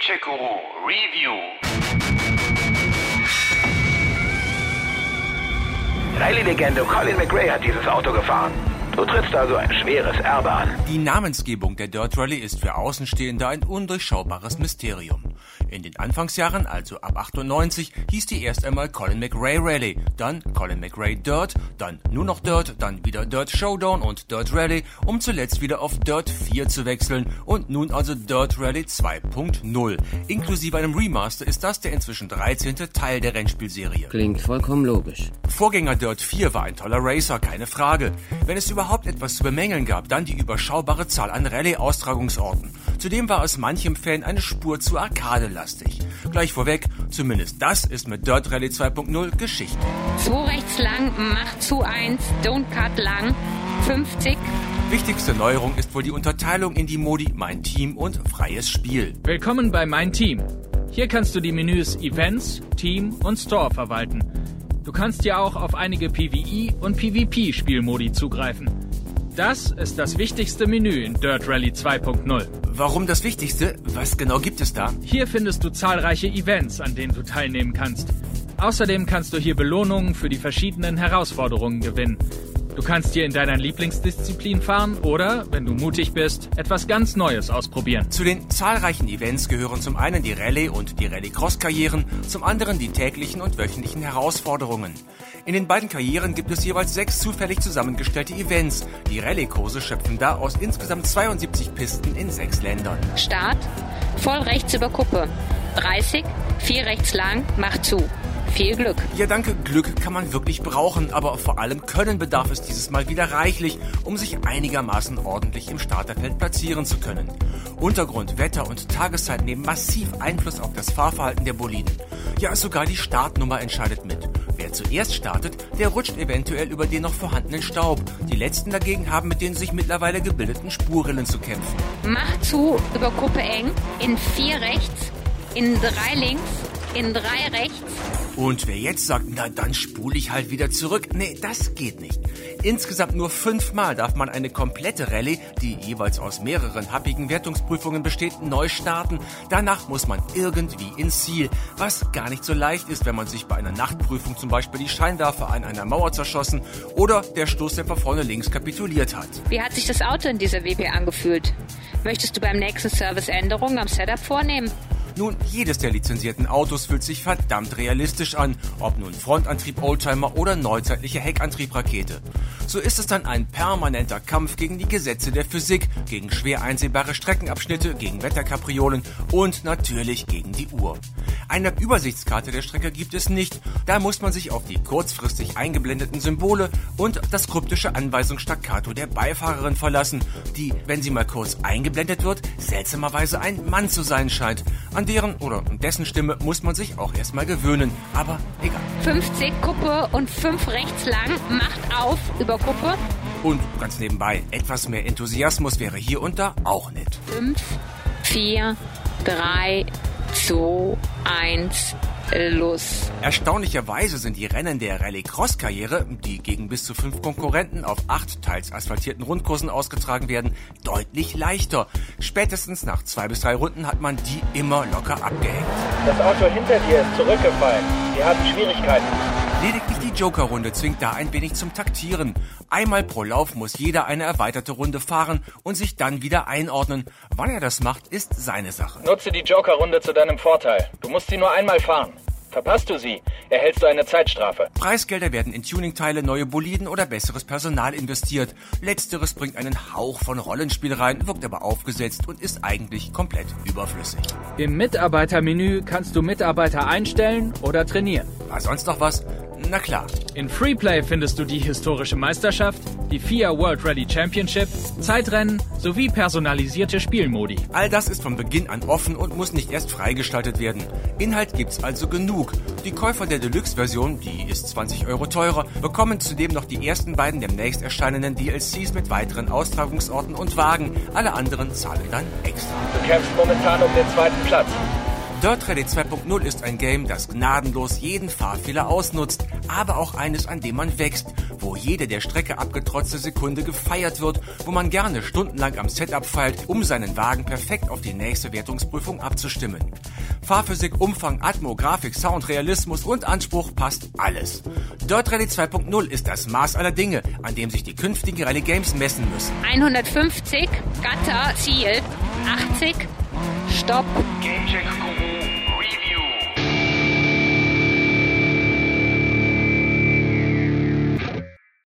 Race Guru Review. Rallye-Legende Colin McRae hat dieses Auto gefahren. Du trittst also ein schweres Erbe an. Die Namensgebung der Dirt Rally ist für Außenstehende ein undurchschaubares Mysterium. In den Anfangsjahren, also ab 98, hieß die erst einmal Colin McRae Rally, dann Colin McRae Dirt, dann nur noch Dirt, dann wieder Dirt Showdown und Dirt Rally, um zuletzt wieder auf Dirt 4 zu wechseln und nun also Dirt Rally 2.0. Inklusive einem Remaster ist das der inzwischen 13. Teil der Rennspielserie. Klingt vollkommen logisch. Vorgänger Dirt 4 war ein toller Racer, keine Frage. Wenn es überhaupt etwas zu bemängeln gab, dann die überschaubare Zahl an Rallye-Austragungsorten. Zudem war es manchem Fan eine Spur zu arkadelastig. Gleich vorweg, zumindest das ist mit Dirt Rally 2.0 Geschichte. 2 rechts lang, macht zu 1, don't cut lang, 50. Wichtigste Neuerung ist wohl die Unterteilung in die Modi Mein Team und Freies Spiel. Willkommen bei Mein Team. Hier kannst du die Menüs Events, Team und Store verwalten. Du kannst ja auch auf einige PvE und PvP-Spielmodi zugreifen. Das ist das wichtigste Menü in Dirt Rally 2.0. Warum das Wichtigste? Was genau gibt es da? Hier findest du zahlreiche Events, an denen du teilnehmen kannst. Außerdem kannst du hier Belohnungen für die verschiedenen Herausforderungen gewinnen. Du kannst hier in deiner Lieblingsdisziplin fahren oder, wenn du mutig bist, etwas ganz Neues ausprobieren. Zu den zahlreichen Events gehören zum einen die Rallye- und die Rallye-Cross-Karrieren, zum anderen die täglichen und wöchentlichen Herausforderungen. In den beiden Karrieren gibt es jeweils sechs zufällig zusammengestellte Events. Die Rallye-Kurse schöpfen da aus insgesamt 72 Pisten in sechs Ländern. Start, voll rechts über Kuppe. 30, 4 rechts lang, macht zu. Viel Glück. Ja, danke. Glück kann man wirklich brauchen, aber vor allem Können bedarf es dieses Mal wieder reichlich, um sich einigermaßen ordentlich im Starterfeld platzieren zu können. Untergrund, Wetter und Tageszeit nehmen massiv Einfluss auf das Fahrverhalten der Boliden. Ja, sogar die Startnummer entscheidet mit. Wer zuerst startet, der rutscht eventuell über den noch vorhandenen Staub. Die letzten dagegen haben mit den sich mittlerweile gebildeten Spurrillen zu kämpfen. Macht zu über Kuppe eng, in 4 rechts, in 3 links, in 3 rechts. Und wer jetzt sagt, na dann spule ich halt wieder zurück, nee, das geht nicht. Insgesamt nur fünfmal darf man eine komplette Rallye, die jeweils aus mehreren happigen Wertungsprüfungen besteht, neu starten. Danach muss man irgendwie ins Ziel, was gar nicht so leicht ist, wenn man sich bei einer Nachtprüfung zum Beispiel die Scheinwerfer an einer Mauer zerschossen oder der Stoßdämpfer vorne links kapituliert hat. Wie hat sich das Auto in dieser WP angefühlt? Möchtest du beim nächsten Service Änderungen am Setup vornehmen? Nun, jedes der lizenzierten Autos fühlt sich verdammt realistisch an, ob nun Frontantrieb Oldtimer oder neuzeitliche Heckantrieb-Rakete. So ist es dann ein permanenter Kampf gegen die Gesetze der Physik, gegen schwer einsehbare Streckenabschnitte, gegen Wetterkapriolen und natürlich gegen die Uhr. Eine Übersichtskarte der Strecke gibt es nicht, da muss man sich auf die kurzfristig eingeblendeten Symbole und das kryptische Anweisungsstaccato der Beifahrerin verlassen, die, wenn sie mal kurz eingeblendet wird, seltsamerweise ein Mann zu sein scheint. An deren oder dessen Stimme muss man sich auch erstmal gewöhnen, aber egal. 50 Kuppe und 5 rechts lang, macht auf über Kuppe. Und ganz nebenbei, etwas mehr Enthusiasmus wäre hier und da auch nett. 5, 4, 3, 2, 1, los. Erstaunlicherweise sind die Rennen der Rallye-Cross-Karriere, die gegen bis zu fünf Konkurrenten auf acht teils asphaltierten Rundkursen ausgetragen werden, deutlich leichter. Spätestens nach zwei bis drei Runden hat man die immer locker abgehängt. Das Auto hinter dir ist zurückgefallen. Wir haben Schwierigkeiten. Lediglich die Joker-Runde zwingt da ein wenig zum Taktieren. Einmal pro Lauf muss jeder eine erweiterte Runde fahren und sich dann wieder einordnen. Wann er das macht, ist seine Sache. Nutze die Joker-Runde zu deinem Vorteil. Du musst sie nur einmal fahren. Verpasst du sie, erhältst du eine Zeitstrafe. Preisgelder werden in Tuningteile, neue Boliden oder besseres Personal investiert. Letzteres bringt einen Hauch von Rollenspiel rein, wirkt aber aufgesetzt und ist eigentlich komplett überflüssig. Im Mitarbeitermenü kannst du Mitarbeiter einstellen oder trainieren. War sonst noch was? Na klar. In Freeplay findest du die historische Meisterschaft, die FIA World Rally Championship, Zeitrennen sowie personalisierte Spielmodi. All das ist von Beginn an offen und muss nicht erst freigestaltet werden. Inhalt gibt's also genug. Die Käufer der Deluxe-Version, die ist 20 Euro teurer, bekommen zudem noch die ersten beiden demnächst erscheinenden DLCs mit weiteren Austragungsorten und Wagen. Alle anderen zahlen dann extra. Du kämpfst momentan um den zweiten Platz. Dirt Rally 2.0 ist ein Game, das gnadenlos jeden Fahrfehler ausnutzt, aber auch eines, an dem man wächst, wo jede der Strecke abgetrotzte Sekunde gefeiert wird, wo man gerne stundenlang am Setup feilt, um seinen Wagen perfekt auf die nächste Wertungsprüfung abzustimmen. Fahrphysik, Umfang, Atmo, Grafik, Sound, Realismus und Anspruch passt alles. Dirt Rally 2.0 ist das Maß aller Dinge, an dem sich die künftigen Rally Games messen müssen. 150, Gatter, Ziel, 80, Stopp. Gamecheck Guru